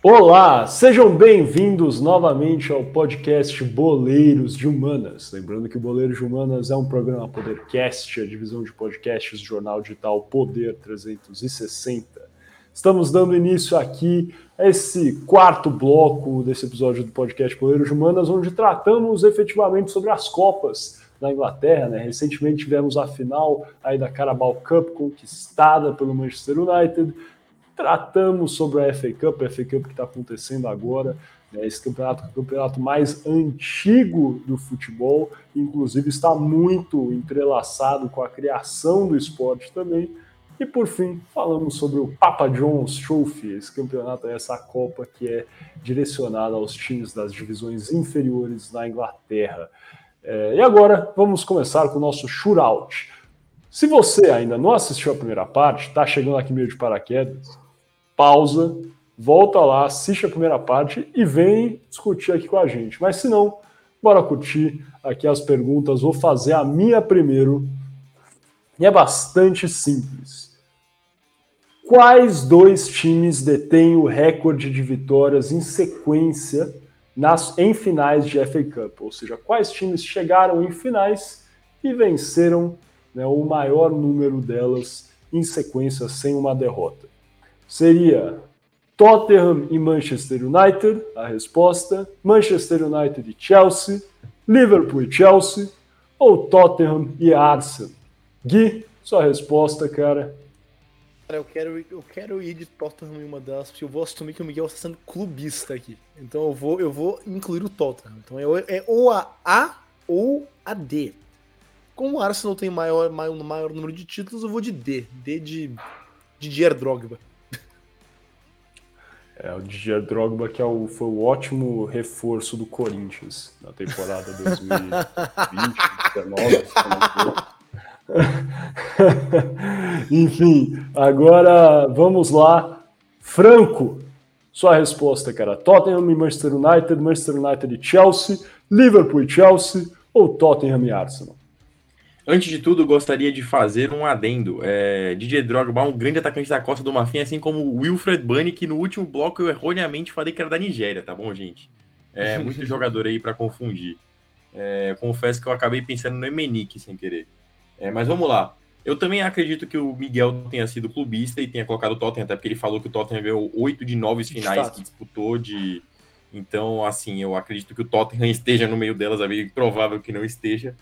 Olá, sejam bem-vindos novamente ao podcast Boleiros de Humanas. Lembrando que Boleiros de Humanas é um programa Podercast, a divisão de podcasts do jornal digital Poder 360. Estamos dando início aqui a esse quarto bloco desse episódio do podcast Boleiros de Humanas, onde tratamos efetivamente sobre as Copas na Inglaterra. Né? Recentemente tivemos a final aí da Carabao Cup conquistada pelo Manchester United tratamos sobre a FA Cup, a FA Cup que está acontecendo agora, né, esse campeonato o campeonato mais antigo do futebol, inclusive está muito entrelaçado com a criação do esporte também. E por fim, falamos sobre o Papa John's Trophy, esse campeonato, essa Copa que é direcionada aos times das divisões inferiores na Inglaterra. É, e agora vamos começar com o nosso shootout. Se você ainda não assistiu a primeira parte, está chegando aqui meio de paraquedas, pausa, volta lá, assiste a primeira parte e vem discutir aqui com a gente. Mas se não, bora curtir aqui as perguntas. Vou fazer a minha primeiro. E é bastante simples. Quais dois times detêm o recorde de vitórias em sequência nas, em finais de FA Cup? Ou seja, quais times chegaram em finais e venceram né, o maior número delas em sequência sem uma derrota? Seria Tottenham e Manchester United, a resposta, Manchester United e Chelsea, Liverpool e Chelsea, ou Tottenham e Arsenal? Gui, sua resposta, cara. Cara, eu quero, eu quero ir de Tottenham em uma delas, porque eu vou assumir que o Miguel está sendo clubista aqui. Então eu vou, eu vou incluir o Tottenham. Então é, é ou a A ou a D. Como o Arsenal tem maior, maior, maior número de títulos, eu vou de D. D de Didier Drogba. É, o Didier Drogba, que é o, foi o ótimo reforço do Corinthians na temporada 2020, 2019. Enfim, agora vamos lá. Franco, sua resposta, cara. Tottenham e Manchester United, Manchester United e Chelsea, Liverpool e Chelsea ou Tottenham e Arsenal? Antes de tudo, gostaria de fazer um adendo. É, DJ Drogba, um grande atacante da Costa do Marfim, assim como o Wilfred Bunny, que no último bloco eu erroneamente falei que era da Nigéria, tá bom, gente? É muito jogador aí para confundir. É, confesso que eu acabei pensando no Emenick sem querer. É, mas vamos lá. Eu também acredito que o Miguel tenha sido clubista e tenha colocado o Tottenham, até porque ele falou que o Tottenham ganhou oito de nove finais que disputou de. Então, assim, eu acredito que o Tottenham esteja no meio delas, é bem provável que não esteja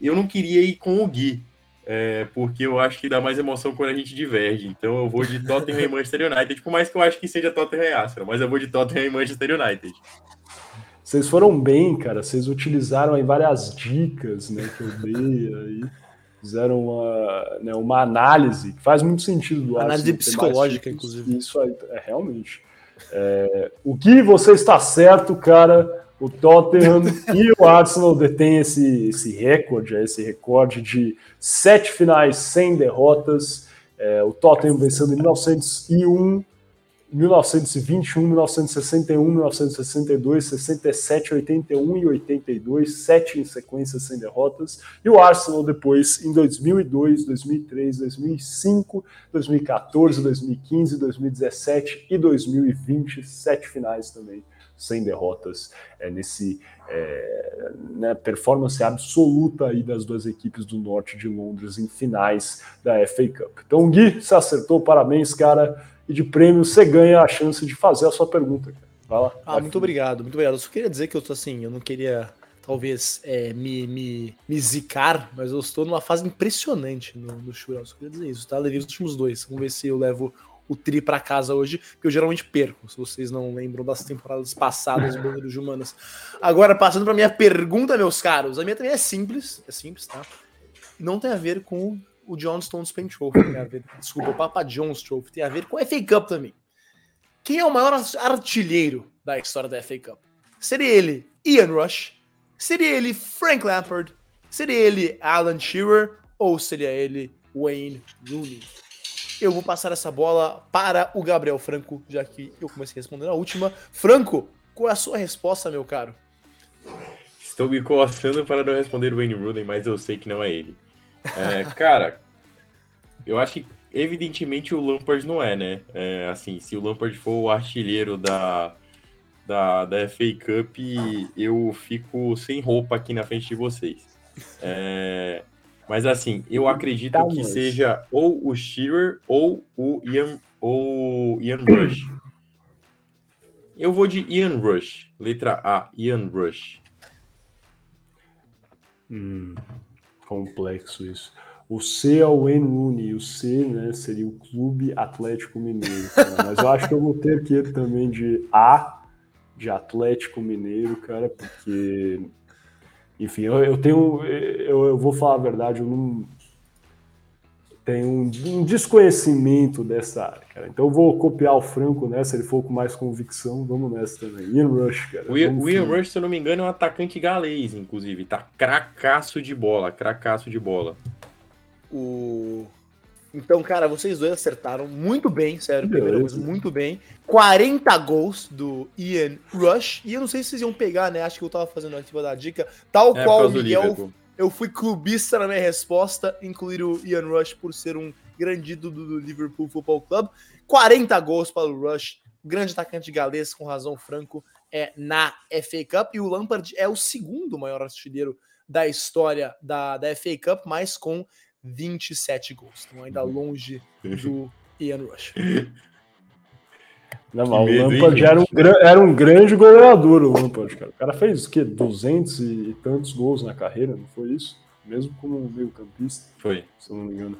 eu não queria ir com o Gui, é, porque eu acho que dá mais emoção quando a gente diverge. Então eu vou de Tottenham e Manchester United, por mais que eu acho que seja Tottenham e Arsenal, mas eu vou de Tottenham e Manchester United. Vocês foram bem, cara. Vocês utilizaram aí várias dicas né, que eu dei aí. Fizeram uma, né, uma análise que faz muito sentido do Análise psicológica, inclusive. Isso aí, é, realmente. É, o Gui, você está certo, cara. O Tottenham e o Arsenal detêm esse, esse recorde, esse recorde de sete finais sem derrotas. É, o Tottenham vencendo em 1901, 1921, 1961, 1962, 67, 81 e 82, sete em sequência sem derrotas. E o Arsenal depois em 2002, 2003, 2005, 2014, 2015, 2017 e 2020, sete finais também sem derrotas é, nesse é, né, performance absoluta aí das duas equipes do norte de Londres em finais da FA Cup. Então, Gui, você acertou, parabéns, cara. E de prêmio você ganha a chance de fazer a sua pergunta. Cara. Vai lá. Ah, muito obrigado, muito obrigado. Eu só queria dizer que eu tô assim, eu não queria talvez é, me, me, me zicar, mas eu estou numa fase impressionante no, no. Eu só queria dizer isso, tá? Levei os últimos dois. Vamos ver se eu levo o tri para casa hoje, porque eu geralmente perco, se vocês não lembram das temporadas passadas do Bandeira de Humanas. Agora, passando para minha pergunta, meus caros, a minha também é simples, é simples, tá? Não tem a ver com o John Stones Trophy, tem a ver, desculpa, o Papa John's Trophy, tem a ver com a FA Cup também. Quem é o maior artilheiro da história da FA Cup? Seria ele Ian Rush? Seria ele Frank Lampard? Seria ele Alan Shearer? Ou seria ele Wayne Rooney? Eu vou passar essa bola para o Gabriel Franco, já que eu comecei a responder a última. Franco, qual é a sua resposta, meu caro? Estou me coçando para não responder o Wayne Rooney, mas eu sei que não é ele. É, cara, eu acho que evidentemente o Lampard não é, né? É, assim, se o Lampard for o artilheiro da, da, da FA Cup, eu fico sem roupa aqui na frente de vocês. É, mas assim, eu acredito Tá, que seja ou o Shearer ou o Ian, ou Ian Rush. Eu vou de Ian Rush. Letra A, Ian Rush. Hum, complexo isso. O C é o Wayne Rooney, o C né, seria o Clube Atlético Mineiro. cara. Mas eu acho que eu vou ter que ir também de A, de Atlético Mineiro, cara, porque. Enfim, eu, eu tenho. Eu, eu vou falar a verdade, eu não. Tenho um, um desconhecimento dessa área, cara. Então eu vou copiar o Franco nessa, ele for com mais convicção. Vamos nessa também. Ian Rush, cara. O Ian, o Ian. Rush, se eu não me engano, é um atacante galês, inclusive. Tá cracaço de bola, cracaço de bola. O... Então, cara, vocês dois acertaram muito bem, sério, primeira Beleza. coisa, muito bem. 40 gols do Ian Rush. E eu não sei se vocês iam pegar, né? Acho que eu tava fazendo aqui pra dar a dica. Tal É, qual o Miguel, eu fui clubista na minha resposta, incluir o Ian Rush por ser um grande ídolo do Liverpool Football Club. 40 gols para o Rush, grande atacante galês, com razão Franco, é na FA Cup. E o Lampard é o segundo maior artilheiro da história da, da FA Cup, mas com 27 gols. Então ainda longe do Ian Rush. Não, mas medo, o hein, Lampard era um, gran- era um grande goleador, o Lampard, cara. O cara fez o quê? 200 e tantos gols na carreira, não foi isso? Mesmo como meio campista, Foi. se eu não me engano.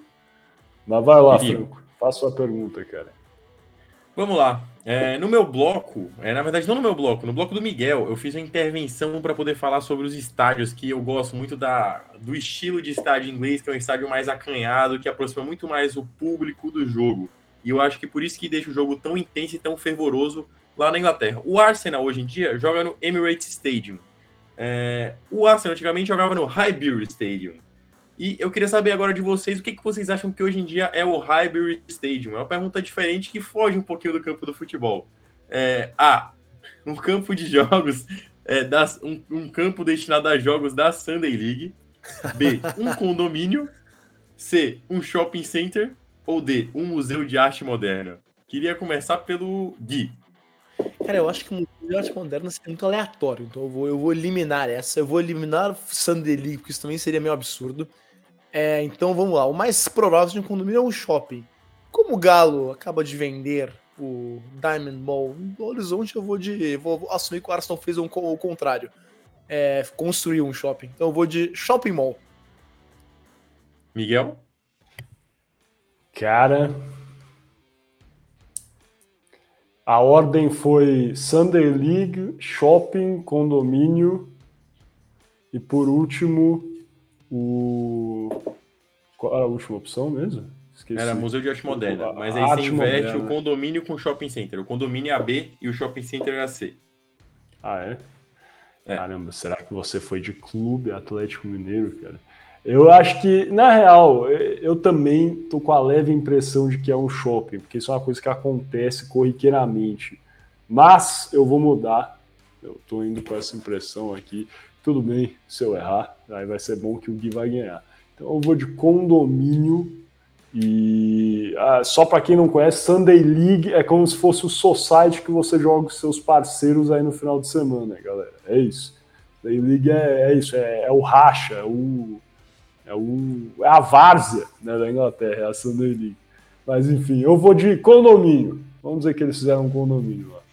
Mas vai lá, Felipe. Franco. Faça sua pergunta, cara. Vamos lá. É, no meu bloco, é, na verdade, não no meu bloco, no bloco do Miguel, eu fiz uma intervenção para poder falar sobre os estádios, que eu gosto muito da, do estilo de estádio inglês, que é um estádio mais acanhado, que aproxima muito mais o público do jogo. E eu acho que por isso que deixa o jogo tão intenso e tão fervoroso lá na Inglaterra. O Arsenal, hoje em dia, joga no Emirates Stadium. É, o Arsenal antigamente jogava no Highbury Stadium. E eu queria saber agora de vocês o que, que vocês acham que hoje em dia é o Highbury Stadium. É uma pergunta diferente que foge um pouquinho do campo do futebol. É, A. Um campo de jogos, é, das, um, um campo destinado a jogos da Sunday League. B. Um condomínio. C. Um shopping center. Ou D. Um museu de arte moderna. Queria começar pelo Gui. Cara, eu acho que o Museu de Arte Moderna seria muito aleatório, então eu vou, eu vou eliminar essa. Eu vou eliminar League, porque isso também seria meio absurdo. É, então vamos lá. O mais provável de um condomínio é um shopping. Como o Galo acaba de vender o Diamond Mall no Horizonte, eu vou de. Vou, assumir que o Arsenal fez um, o contrário. É, construiu um shopping. Então eu vou de Shopping Mall. Miguel? Cara. A ordem foi Sunday League, shopping, condomínio e por último o. Qual era a última opção mesmo? Esqueci. Era Museu de Arte Moderna. Mas aí Arte você inverte moderna. o condomínio com o shopping center. O condomínio é a B e o shopping center é a C. Ah, é? É. Caramba, será que você foi de clube Atlético Mineiro, cara? Eu acho que, na real, eu eu também tô com a leve impressão de que é um shopping, porque isso é uma coisa que acontece corriqueiramente. Mas eu vou mudar. Eu tô indo com essa impressão aqui. Tudo bem, se eu errar, aí vai ser bom que o Gui vai ganhar. Então eu vou de condomínio e ah, só para quem não conhece, Sunday League é como se fosse o society que você joga com seus parceiros aí no final de semana, galera. É isso. Sunday League é, é isso, é, é o racha, é o é, o, é a várzea né, da Inglaterra, é a Sunday League. Mas enfim, eu vou de condomínio. Vamos dizer que eles fizeram um condomínio lá.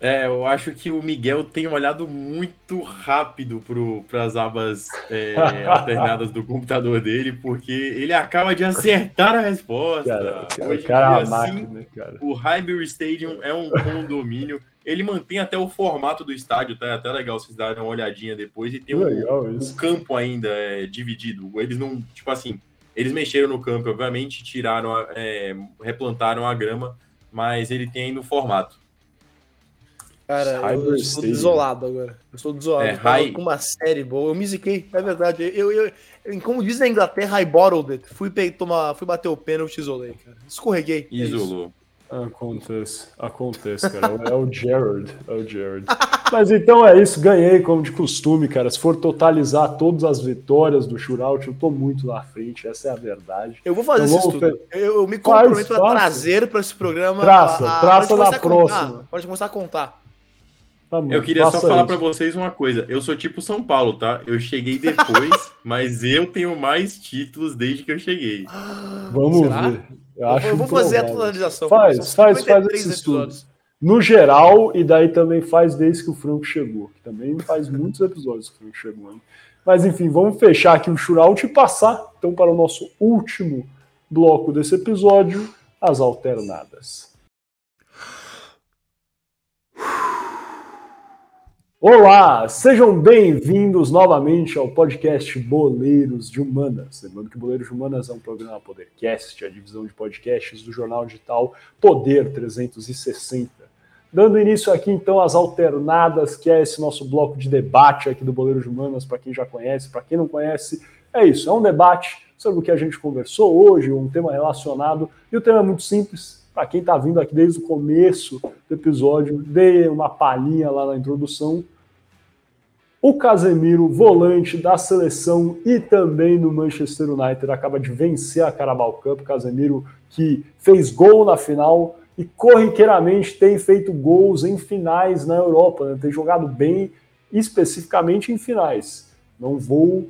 É, eu acho que o Miguel tem olhado muito rápido para as abas é, alternadas do computador dele, porque ele acaba de acertar a resposta. Cara, cara, Hoje o cara dia, máquina, sim, né, cara? o Highbury Stadium é um condomínio. Ele mantém até o formato do estádio, tá? É até legal vocês darem uma olhadinha depois. E tem um, isso. campo ainda é dividido. Eles não, tipo assim, eles mexeram no campo, obviamente, tiraram, a- é, replantaram a grama, mas ele tem ainda o formato. Cara, eu, Cyber eu estou Stadium. desolado agora. Eu estou desolado. É, high- com uma série boa. Eu me ziquei, é verdade. Eu, eu, eu- como diz na Inglaterra, I bottled it. Fui, tomar, fui bater o pênalti e isolei, cara. Escorreguei. é. Isolou. Acontece, acontece, cara. É o Jared, é o Jared. Mas então é isso, ganhei como de costume, cara. Se for totalizar todas as vitórias do shootout, eu tô muito na frente, essa é a verdade. Eu vou fazer então, esse estudo. Eu, eu, me comprometo faz, a trazer para esse programa. Traça, a, a, traça na próxima. Pode começar a contar. Tá eu queria só falar para vocês uma coisa. Eu sou tipo São Paulo, tá? Eu cheguei depois, mas eu tenho mais títulos desde que eu cheguei. Vamos Será? ver. Eu, eu, eu vou fazer a atualização. Faz, faz, faz esse estudo. No geral, e daí também faz desde que o Franco chegou. Que também faz muitos episódios que o Franco chegou. Hein? Mas enfim, vamos fechar aqui o shootout e passar então para o nosso último bloco desse episódio, as alternadas. Olá, sejam bem-vindos novamente ao podcast Boleiros de Humanas. Lembrando que Boleiros de Humanas é um programa Podercast, a divisão de podcasts do jornal digital Poder 360. Dando início aqui então às alternadas, que é esse nosso bloco de debate aqui do Boleiros de Humanas, para quem já conhece, para quem não conhece, é isso, é um debate sobre o que a gente conversou hoje, um tema relacionado, e o tema é muito simples, para quem está vindo aqui desde o começo do episódio, dei uma palhinha lá na introdução. O Casemiro, volante da seleção e também do Manchester United, acaba de vencer a Carabao Cup. Casemiro que fez gol na final e corriqueiramente tem feito gols em finais na Europa, né? tem jogado bem especificamente em finais. Não vou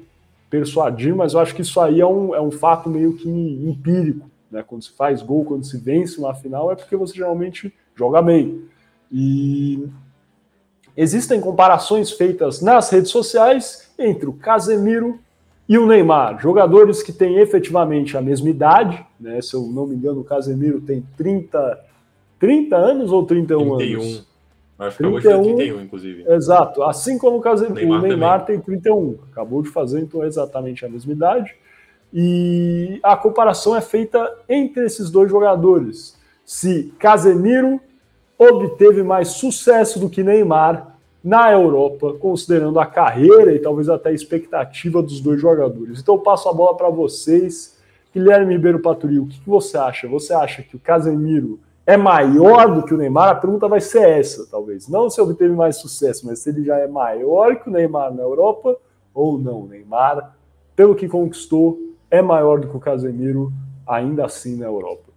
persuadir, mas eu acho que isso aí é um, é um fato meio que empírico. Né? Quando se faz gol, quando se vence uma final, é porque você geralmente joga bem. E existem comparações feitas nas redes sociais entre o Casemiro e o Neymar, jogadores que têm efetivamente a mesma idade, né? Se eu não me engano, o Casemiro tem 30, 30 anos ou 31 31. anos? Acho que 31, 31, inclusive. Exato. Assim como o, Casemiro, Neymar, o Neymar tem 31. Acabou de fazer, então, exatamente a mesma idade. E a comparação é feita entre esses dois jogadores. Se Casemiro obteve mais sucesso do que Neymar na Europa, considerando a carreira e talvez até a expectativa dos dois jogadores. Então eu passo a bola para vocês. Guilherme Ribeiro Paturi, o que, que você acha? Você acha que o Casemiro é maior do que o Neymar? A pergunta vai ser essa, talvez. Não se obteve mais sucesso, mas se ele já é maior que o Neymar na Europa ou não. O Neymar, pelo que conquistou, é maior do que o Casemiro, ainda assim na Europa?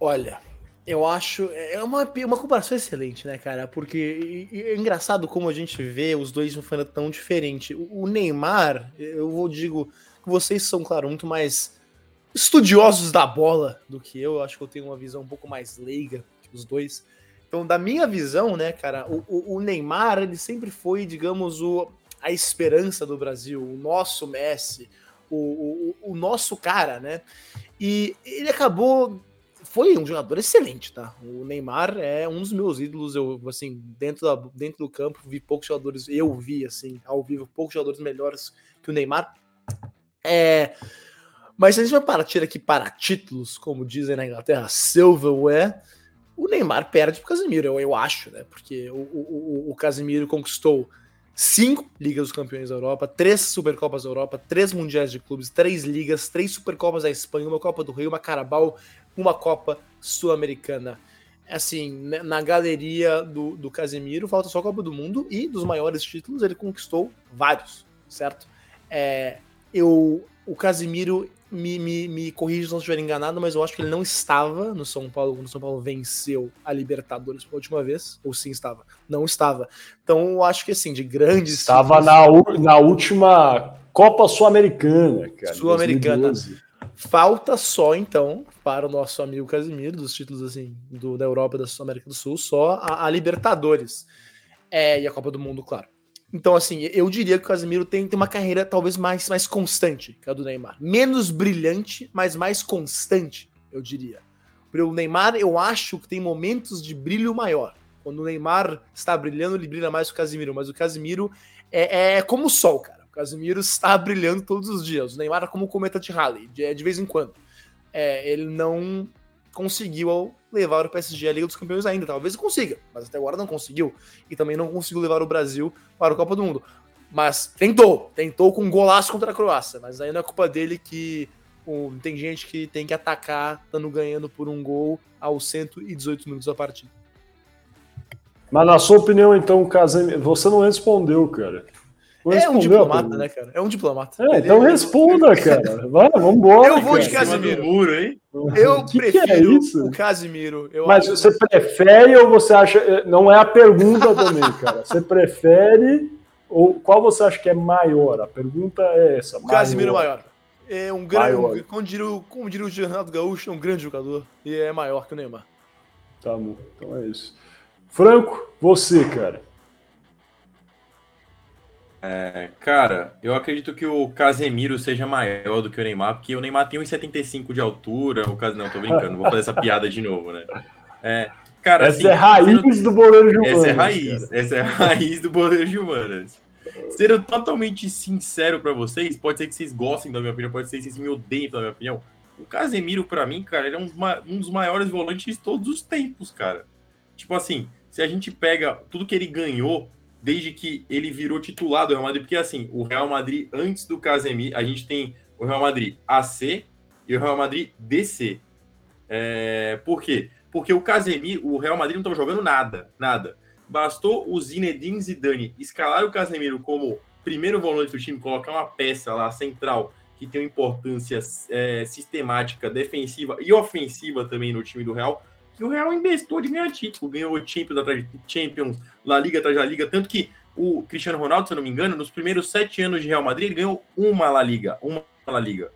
Olha, eu acho. É uma, uma comparação excelente, né, cara? Porque é engraçado como a gente vê os dois de uma tão diferente. O Neymar, eu vou digo que vocês são, claro, muito mais estudiosos da bola do que eu. Eu acho que eu tenho uma visão um pouco mais leiga que os dois. Então, da minha visão, né, cara, o, o, o Neymar, ele sempre foi, digamos, o, a esperança do Brasil, o nosso Messi, o, o, o nosso cara, né? E ele acabou foi um jogador excelente, tá? O Neymar é um dos meus ídolos. Eu, assim, dentro, da, dentro do campo, vi poucos jogadores. Eu vi, assim, ao vivo, poucos jogadores melhores que o Neymar. É. Mas se a gente vai partir aqui para títulos, como dizem na Inglaterra, silverware, o Neymar perde pro Casemiro, eu, eu acho, né? Porque o, o, o Casemiro conquistou cinco Ligas dos Campeões da Europa, três Supercopas da Europa, três Mundiais de Clubes, três Ligas, três Supercopas da Espanha, uma Copa do Rei, uma Carabao, uma Copa Sul-Americana. Assim, né, na galeria do, do Casemiro, falta só a Copa do Mundo e dos maiores títulos ele conquistou vários, certo? É, eu, o Casemiro me, me, me corrija se não estiver enganado, mas eu acho que ele não estava no São Paulo quando o São Paulo venceu a Libertadores pela última vez. Ou sim estava? Não estava. Então eu acho que assim, de grandes. Estava na, na última Copa Sul-Americana, cara. Sul-Americana. Falta só, então, para o nosso amigo Casimiro, dos títulos assim, do, da Europa e da América do Sul, só a, a Libertadores. É, e a Copa do Mundo, claro. Então, assim, eu diria que o Casemiro tem, tem uma carreira talvez mais, mais constante que a do Neymar. Menos brilhante, mas mais constante, eu diria. O Neymar, eu acho que tem momentos de brilho maior. Quando o Neymar está brilhando, ele brilha mais que o Casemiro. Mas o Casemiro é, é como o sol, cara. O Casemiro está brilhando todos os dias. O Neymar é como o cometa de Halley, de, de vez em quando. É, ele não conseguiu levar o PSG à Liga dos Campeões ainda. Talvez consiga, mas até agora não conseguiu. E também não conseguiu levar o Brasil para o Copa do Mundo. Mas tentou, tentou com um golaço contra a Croácia. Mas não é culpa dele que um, tem gente que tem que atacar, estando ganhando por um gol aos 118 minutos da partida. Mas na sua opinião, então, Casemiro. Você não respondeu, cara. É um diplomata, né, cara? É um diplomata. É, então ele... responda, cara. Vai, vambora. Eu vou cara. de Casemiro. Muro, hein? Eu que prefiro que é isso? o Casimiro. Eu Mas você prefere ou você acha. Não é a pergunta também, cara. Você prefere ou qual você acha que é maior? A pergunta é essa. O Casimiro é maior. É um grande. Um, como, diria, como diria o Renato Gaúcho, é um grande jogador. E é maior que o Neymar. Tá bom, então é isso. Franco, você, cara. É, cara, eu acredito que o Casemiro seja maior do que o Neymar, porque o Neymar tem 1,75 de altura. O Cas... Não, tô brincando, vou fazer essa piada de novo, né? É, cara, essa assim, é raiz do boleiro de humanas. Essa é raiz, cara. essa é a raiz do boleiro de humanas. Sendo totalmente sincero para vocês, pode ser que vocês gostem da minha opinião, pode ser que vocês me odeiem pela minha opinião. O Casemiro, para mim, cara, ele é um, um dos maiores volantes de todos os tempos, cara. Tipo assim, se a gente pega tudo que ele ganhou desde que ele virou titular do Real Madrid, porque assim, o Real Madrid antes do Casemiro, a gente tem o Real Madrid AC e o Real Madrid DC. É, por quê? Porque o Casemiro, o Real Madrid não estava jogando nada, nada. Bastou o Zinedine Zidane escalar o Casemiro como primeiro volante do time, colocar uma peça lá central que tem uma importância é, sistemática, defensiva e ofensiva também no time do Real, que o Real investou de ganhar título, ganhou Champions atrás de Champions, La Liga atrás da Liga, tanto que o Cristiano Ronaldo, se eu não me engano, nos primeiros sete anos de Real Madrid, ele ganhou uma La Liga, uma La Liga.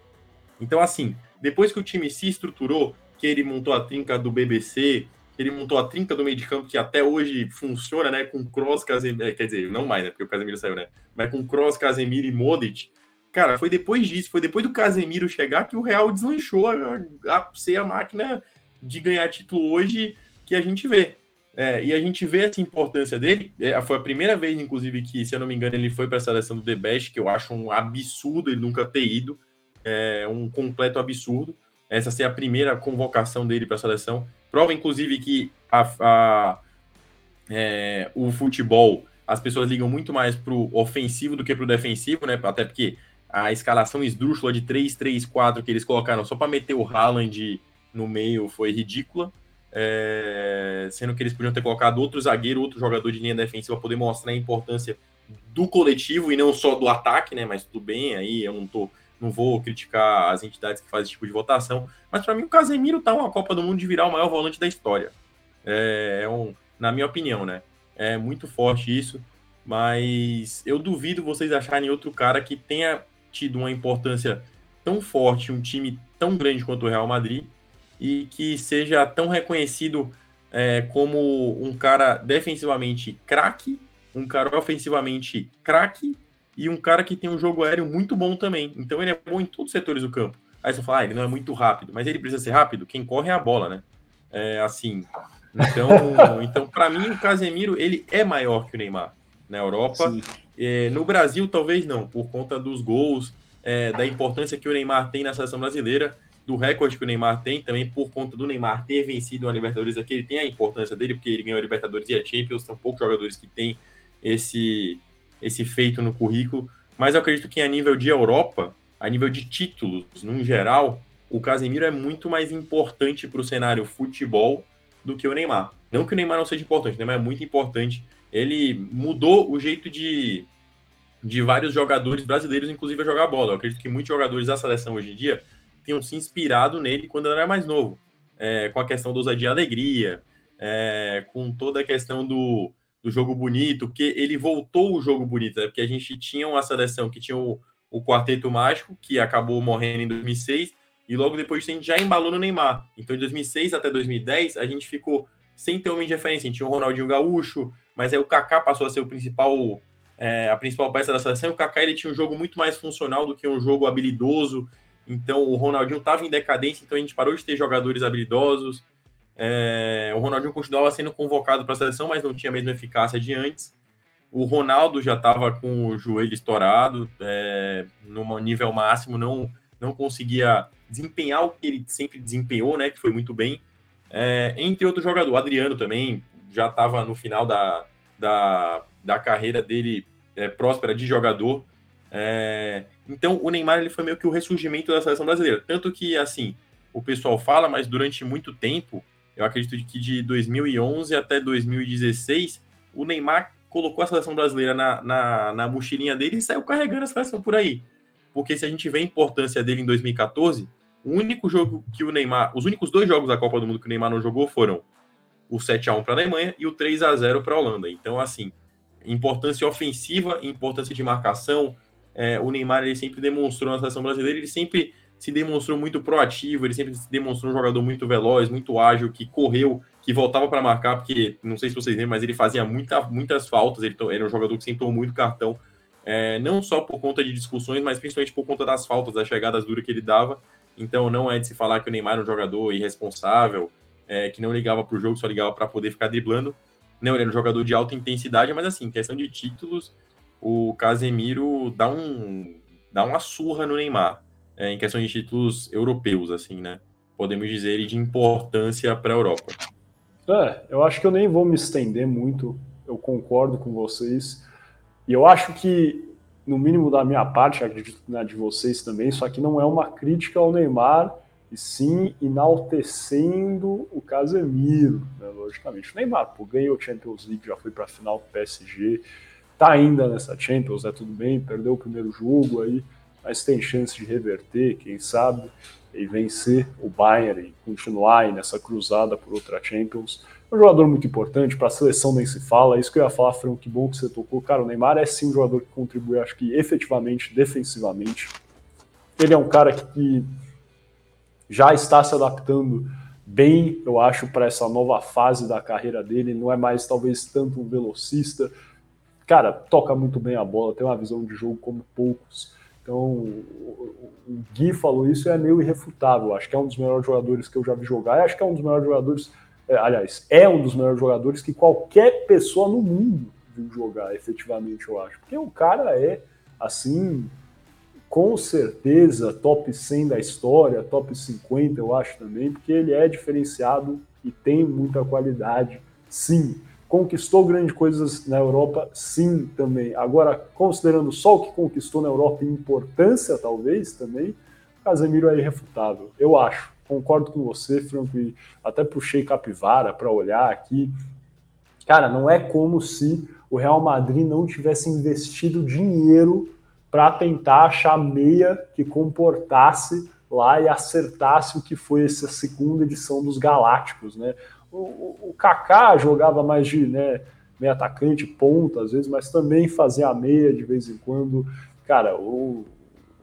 Então, assim, depois que o time se estruturou, que ele montou a trinca do BBC, que ele montou a trinca do meio de campo, que até hoje funciona, né, com Kroos, Casemiro, é, quer dizer, não mais, né, porque o Casemiro saiu, né, mas com Kroos, Casemiro e Modric, cara, foi depois disso, foi depois do Casemiro chegar que o Real deslanchou a, a ser a máquina de ganhar título hoje que a gente vê. É, e a gente vê essa importância dele. É, foi a primeira vez, inclusive, que, se eu não me engano, ele foi para a seleção do The Best, que eu acho um absurdo ele nunca ter ido. É um completo absurdo. Essa ser a primeira convocação dele para a seleção. Prova, inclusive, que a, a é, o futebol, as pessoas ligam muito mais para o ofensivo do que para o defensivo, né? Até porque a escalação esdrúxula de 3-3-4 que eles colocaram só para meter o Haaland no meio foi ridícula. É, sendo que eles podiam ter colocado outro zagueiro, outro jogador de linha defensiva para poder mostrar a importância do coletivo e não só do ataque, né? Mas tudo bem, aí eu não tô, não vou criticar as entidades que fazem esse tipo de votação. Mas para mim o Casemiro tá uma Copa do Mundo de virar o maior volante da história. É, é um, na minha opinião, né? É muito forte isso, mas eu duvido vocês acharem outro cara que tenha tido uma importância tão forte, um time tão grande quanto o Real Madrid e que seja tão reconhecido é, como um cara defensivamente craque, um cara ofensivamente craque e um cara que tem um jogo aéreo muito bom também. Então ele é bom em todos os setores do campo. Aí você fala, ah, ele não é muito rápido, mas ele precisa ser rápido. Quem corre é a bola, né? É assim. Então, então para mim o Casemiro ele é maior que o Neymar na Europa. É, no Brasil talvez não, por conta dos gols, é, da importância que o Neymar tem na seleção brasileira do recorde que o Neymar tem, também por conta do Neymar ter vencido a Libertadores aqui, ele tem a importância dele, porque ele ganhou a Libertadores e a Champions, são poucos jogadores que têm esse, esse feito no currículo, mas eu acredito que a nível de Europa, a nível de títulos, no geral, o Casemiro é muito mais importante para o cenário futebol do que o Neymar. Não que o Neymar não seja importante, o Neymar é muito importante. Ele mudou o jeito de, de vários jogadores brasileiros, inclusive, a jogar bola. Eu acredito que muitos jogadores da seleção hoje em dia tinham se inspirado nele quando ele era mais novo, é, com a questão do ousadia e alegria, é, com toda a questão do, do jogo bonito, porque ele voltou o jogo bonito, né? porque a gente tinha uma seleção que tinha o, o Quarteto Mágico, que acabou morrendo em 2006, e logo depois a gente já embalou no Neymar. Então, de 2006 até 2010, a gente ficou sem ter de referência. A gente tinha o Ronaldinho Gaúcho, mas aí o Kaká passou a ser o principal, é, a principal peça da seleção. O Kaká ele tinha um jogo muito mais funcional do que um jogo habilidoso. Então o Ronaldinho estava em decadência, então a gente parou de ter jogadores habilidosos. É, o Ronaldinho continuava sendo convocado para a seleção, mas não tinha a mesma eficácia de antes. O Ronaldo já estava com o joelho estourado, é, no nível máximo, não, não conseguia desempenhar o que ele sempre desempenhou, né? Que foi muito bem. É, entre outros jogadores, o Adriano também já estava no final da, da, da carreira dele é, próspera de jogador. É, então, o Neymar ele foi meio que o ressurgimento da seleção brasileira. Tanto que, assim, o pessoal fala, mas durante muito tempo, eu acredito que de 2011 até 2016, o Neymar colocou a seleção brasileira na, na, na mochilinha dele e saiu carregando a seleção por aí. Porque se a gente vê a importância dele em 2014, o único jogo que o Neymar, os únicos dois jogos da Copa do Mundo que o Neymar não jogou foram o 7 a 1 para a Alemanha e o 3 a 0 para a Holanda. Então, assim, importância ofensiva, importância de marcação, é, o Neymar ele sempre demonstrou na seleção brasileira, ele sempre se demonstrou muito proativo, ele sempre se demonstrou um jogador muito veloz, muito ágil, que correu, que voltava para marcar, porque não sei se vocês lembram, mas ele fazia muita, muitas faltas, ele era um jogador que sempre tomou muito cartão, é, não só por conta de discussões, mas principalmente por conta das faltas, das chegadas duras que ele dava. Então não é de se falar que o Neymar era um jogador irresponsável, é, que não ligava para o jogo, só ligava para poder ficar driblando. Não, ele era um jogador de alta intensidade, mas assim, questão de títulos, o Casemiro dá, um, dá uma surra no Neymar, é, em questão de títulos europeus, assim, né? Podemos dizer, de importância para a Europa. É, eu acho que eu nem vou me estender muito, eu concordo com vocês. E eu acho que, no mínimo da minha parte, acredito na de vocês também, isso aqui não é uma crítica ao Neymar, e sim enaltecendo o Casemiro, né, logicamente. O Neymar pô, ganhou o Champions League, já foi para a final com o PSG, tá ainda nessa Champions, é tudo bem, perdeu o primeiro jogo aí, mas tem chance de reverter, quem sabe, e vencer o Bayern e continuar aí nessa cruzada por outra Champions. Um jogador muito importante, para a seleção nem se fala, é isso que eu ia falar, Fran, que bom que você tocou. Cara, o Neymar é sim um jogador que contribui, acho que efetivamente, defensivamente. Ele é um cara que já está se adaptando bem, eu acho, para essa nova fase da carreira dele. Não é mais talvez tanto um velocista. Cara, toca muito bem a bola, tem uma visão de jogo como poucos. Então, o Gui falou isso e é meio irrefutável. Acho que é um dos melhores jogadores que eu já vi jogar. E acho que é um dos melhores jogadores, é, aliás, é um dos melhores jogadores que qualquer pessoa no mundo viu jogar, efetivamente, eu acho. Porque o cara é, assim, com certeza top 100 da história, top 50 eu acho também, porque ele é diferenciado e tem muita qualidade, sim. Conquistou grandes coisas na Europa, sim, também. Agora, considerando só o que conquistou na Europa e importância, talvez, também, Casemiro é irrefutável, eu acho. Concordo com você, Franco, e até puxei capivara para olhar aqui. Cara, não é como se o Real Madrid não tivesse investido dinheiro para tentar achar meia que comportasse lá e acertasse o que foi essa segunda edição dos Galácticos, né? O, o, Kaká jogava mais de né, meio atacante, ponta às vezes, mas também fazia a meia de vez em quando. Cara, o,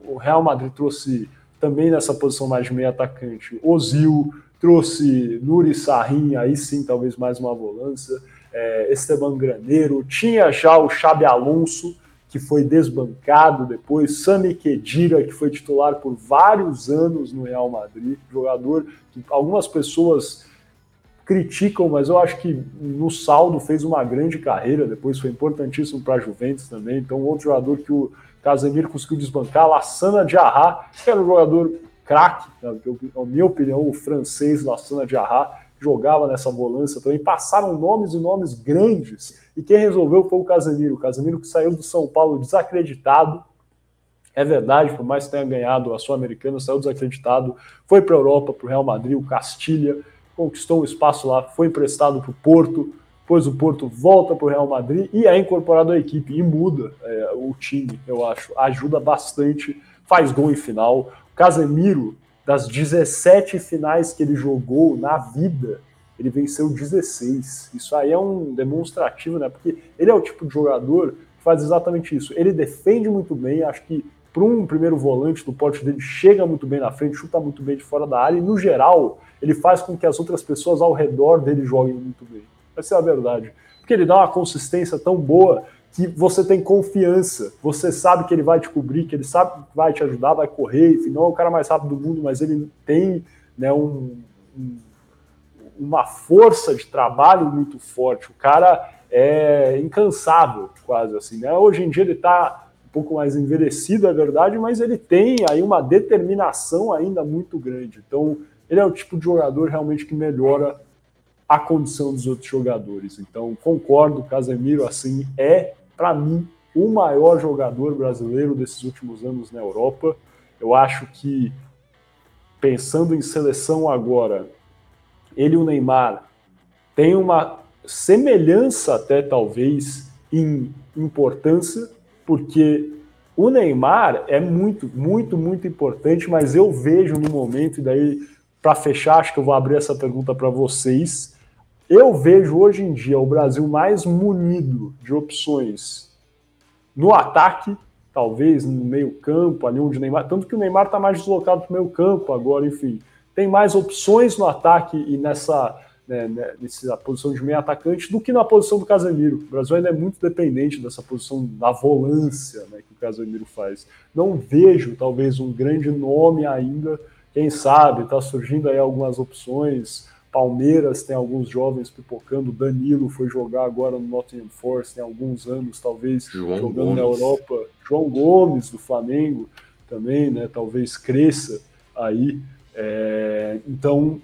o Real Madrid trouxe também nessa posição mais de meio atacante. Ozil trouxe Nuri Sahin, aí sim, talvez mais uma volância. É, Esteban Graneiro, tinha já o Xabi Alonso, que foi desbancado depois, Sami Khedira, que foi titular por vários anos no Real Madrid, jogador que algumas pessoas criticam, mas eu acho que no saldo fez uma grande carreira, depois foi importantíssimo para a Juventus também, então outro jogador que o Casemiro conseguiu desbancar, Lassana Diarra, que era um jogador craque, na minha opinião, o francês Lassana Diarra, jogava nessa volância também, passaram nomes e nomes grandes, e quem resolveu foi o Casemiro, o Casemiro que saiu do São Paulo desacreditado, é verdade, por mais que tenha ganhado a Sul-Americana, saiu desacreditado, foi para a Europa, para o Real Madrid, o Castilha, conquistou um espaço lá, foi emprestado para o Porto, depois o Porto volta para o Real Madrid e é incorporado à equipe e muda é, o time, eu acho. Ajuda bastante, faz gol em final. Casemiro das 17 finais que ele jogou na vida, ele venceu 16. Isso aí é um demonstrativo, né? Porque ele é o tipo de jogador que faz exatamente isso. Ele defende muito bem, acho que para um primeiro volante do porte dele chega muito bem na frente, chuta muito bem de fora da área e no geral ele faz com que as outras pessoas ao redor dele joguem muito bem. Essa é a verdade. Porque ele dá uma consistência tão boa que você tem confiança, você sabe que ele vai te cobrir, que ele sabe que vai te ajudar, vai correr, enfim, não é o cara mais rápido do mundo, mas ele tem né, um, um, uma força de trabalho muito forte. O cara é incansável, quase assim. Né? Hoje em dia ele está um pouco mais envelhecido, é verdade, mas ele tem aí uma determinação ainda muito grande. Então, ele é o tipo de jogador realmente que melhora a condição dos outros jogadores. Então, concordo, Casemiro, assim, é, para mim, o maior jogador brasileiro desses últimos anos na Europa. Eu acho que, pensando em seleção agora, ele e o Neymar têm uma semelhança até talvez em importância, porque o Neymar é muito, muito, muito importante, mas eu vejo no momento, e daí para fechar, acho que eu vou abrir essa pergunta para vocês. Eu vejo hoje em dia o Brasil mais munido de opções no ataque, talvez no meio-campo, ali onde o Neymar. Tanto que o Neymar está mais deslocado para o meio-campo agora, enfim. Tem mais opções no ataque e nessa, né, né, nessa posição de meio atacante do que na posição do Casemiro. O Brasil ainda é muito dependente dessa posição da volância né, que o Casemiro faz. Não vejo, talvez, um grande nome ainda quem sabe, está surgindo aí algumas opções. Palmeiras tem alguns jovens pipocando. Danilo foi jogar agora no Nottingham Forest tem alguns anos, talvez João jogando Gomes. na Europa. João Gomes do Flamengo também, né? Talvez cresça aí. É, então,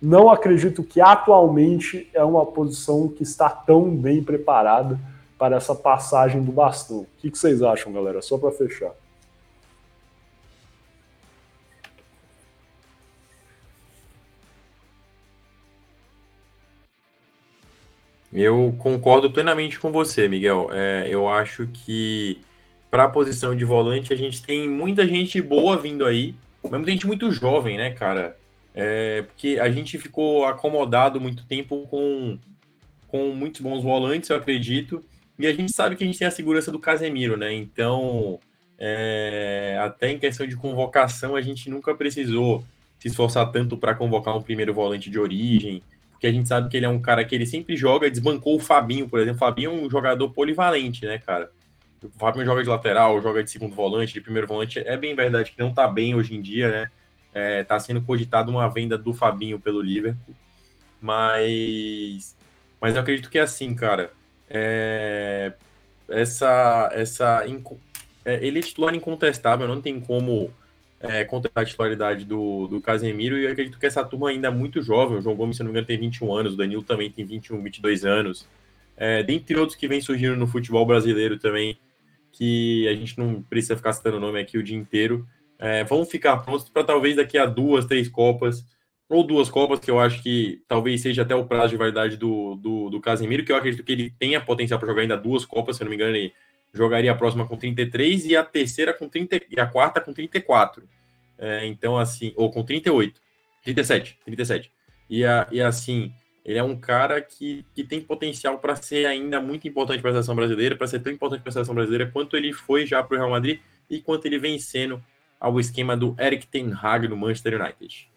não acredito que atualmente é uma posição que está tão bem preparada para essa passagem do bastão. O que, que vocês acham, galera? Só para fechar. Eu concordo plenamente com você, Miguel. É, eu acho que para a posição de volante a gente tem muita gente boa vindo aí, mas muita gente muito jovem, né, cara? É, porque a gente ficou acomodado muito tempo com, com muitos bons volantes, eu acredito, e a gente sabe que a gente tem a segurança do Casemiro, né? Então, é, até em questão de convocação, a gente nunca precisou se esforçar tanto para convocar um primeiro volante de origem que a gente sabe que ele é um cara que ele sempre joga, desbancou o Fabinho, por exemplo. O Fabinho é um jogador polivalente, né, cara? O Fabinho joga de lateral, joga de segundo volante, de primeiro volante. É bem verdade que não tá bem hoje em dia, né? É, tá sendo cogitado uma venda do Fabinho pelo Liverpool. Mas, mas eu acredito que é assim, cara. É, essa, essa, é, ele é titular incontestável, não tem como é, contra a titularidade do, do Casemiro, e eu acredito que essa turma ainda é muito jovem. O João Gomes, se não me engano, tem 21 anos, o Danilo também tem 21, 22 anos. É, dentre outros que vem surgindo no futebol brasileiro também, que a gente não precisa ficar citando o nome aqui o dia inteiro. É, vão ficar prontos para talvez daqui a duas, três Copas, ou duas Copas, que eu acho que talvez seja até o prazo de validade do, do, do Casemiro, que eu acredito que ele tenha potencial para jogar ainda duas Copas, se não me engano, ele jogaria a próxima com 33 e a terceira com 30 e a quarta com 34. É, então, assim, ou com 38, 37, 37. E, a, e assim, ele é um cara que, que tem potencial para ser ainda muito importante para a seleção brasileira, para ser tão importante para a seleção brasileira quanto ele foi já para o Real Madrid e quanto ele vem sendo ao esquema do Eric Ten Hag no Manchester United.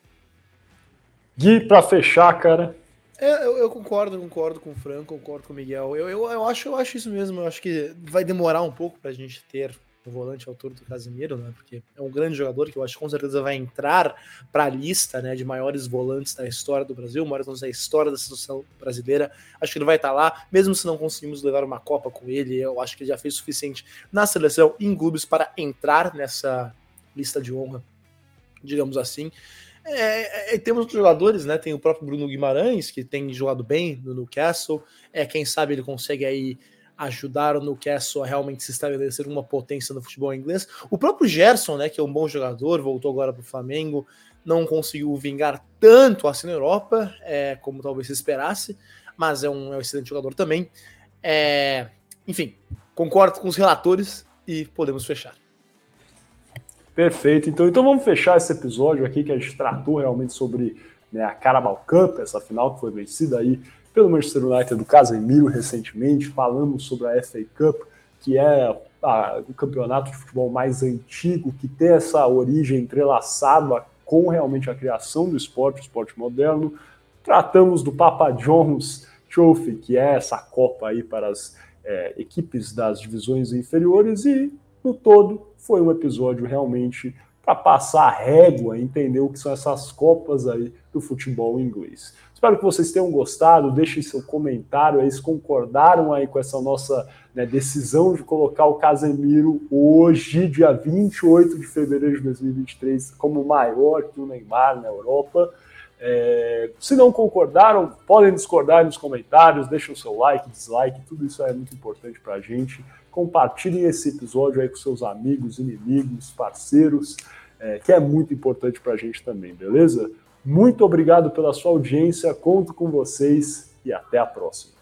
Gui, para fechar, cara, é, eu, eu, concordo, concordo com o Franco, concordo com o Miguel. Eu, eu, eu, acho, eu acho isso mesmo. Eu acho que vai demorar um pouco para a gente ter um volante à do Casemiro, né? Porque é um grande jogador que eu acho que com certeza vai entrar para a lista né, de maiores volantes da história do Brasil, maiores volantes da história da seleção brasileira. Acho que ele vai estar tá lá, mesmo se não conseguimos levar uma Copa com ele. Eu acho que ele já fez o suficiente na seleção em clubes para entrar nessa lista de honra, digamos assim. É, é, é, temos outros jogadores, né? Tem o próprio Bruno Guimarães, que tem jogado bem no Newcastle. É, quem sabe ele consegue aí ajudar o Newcastle a realmente se estabelecer uma potência no futebol inglês. O próprio Gerson, né, que é um bom jogador, voltou agora para o Flamengo, não conseguiu vingar tanto assim na Europa, é, como talvez se esperasse, mas é um, é um excelente jogador também. É, enfim, concordo com os relatores e podemos fechar. Perfeito. Então, então vamos fechar esse episódio aqui que a gente tratou realmente sobre né, a Carabao Cup, essa final que foi vencida aí pelo Manchester United do Casemiro recentemente. Falamos sobre a FA Cup, que é a, o campeonato de futebol mais antigo, que tem essa origem entrelaçada com realmente a criação do esporte, o esporte moderno. Tratamos do Papa John's Trophy, que é essa Copa aí para as é, equipes das divisões inferiores e no todo, foi um episódio realmente para passar a régua, entender o que são essas copas aí do futebol inglês. Espero que vocês tenham gostado, deixem seu comentário aí, se concordaram aí com essa nossa né, decisão de colocar o Casemiro hoje, dia 28 de fevereiro de 2023, como maior que o Neymar na Europa. É, se não concordaram, podem discordar nos comentários, deixem o seu like, dislike, tudo isso é muito importante para a gente compartilhem esse episódio aí com seus amigos, inimigos, parceiros, é, que é muito importante para a gente também, beleza? Muito obrigado pela sua audiência, conto com vocês e até a próxima.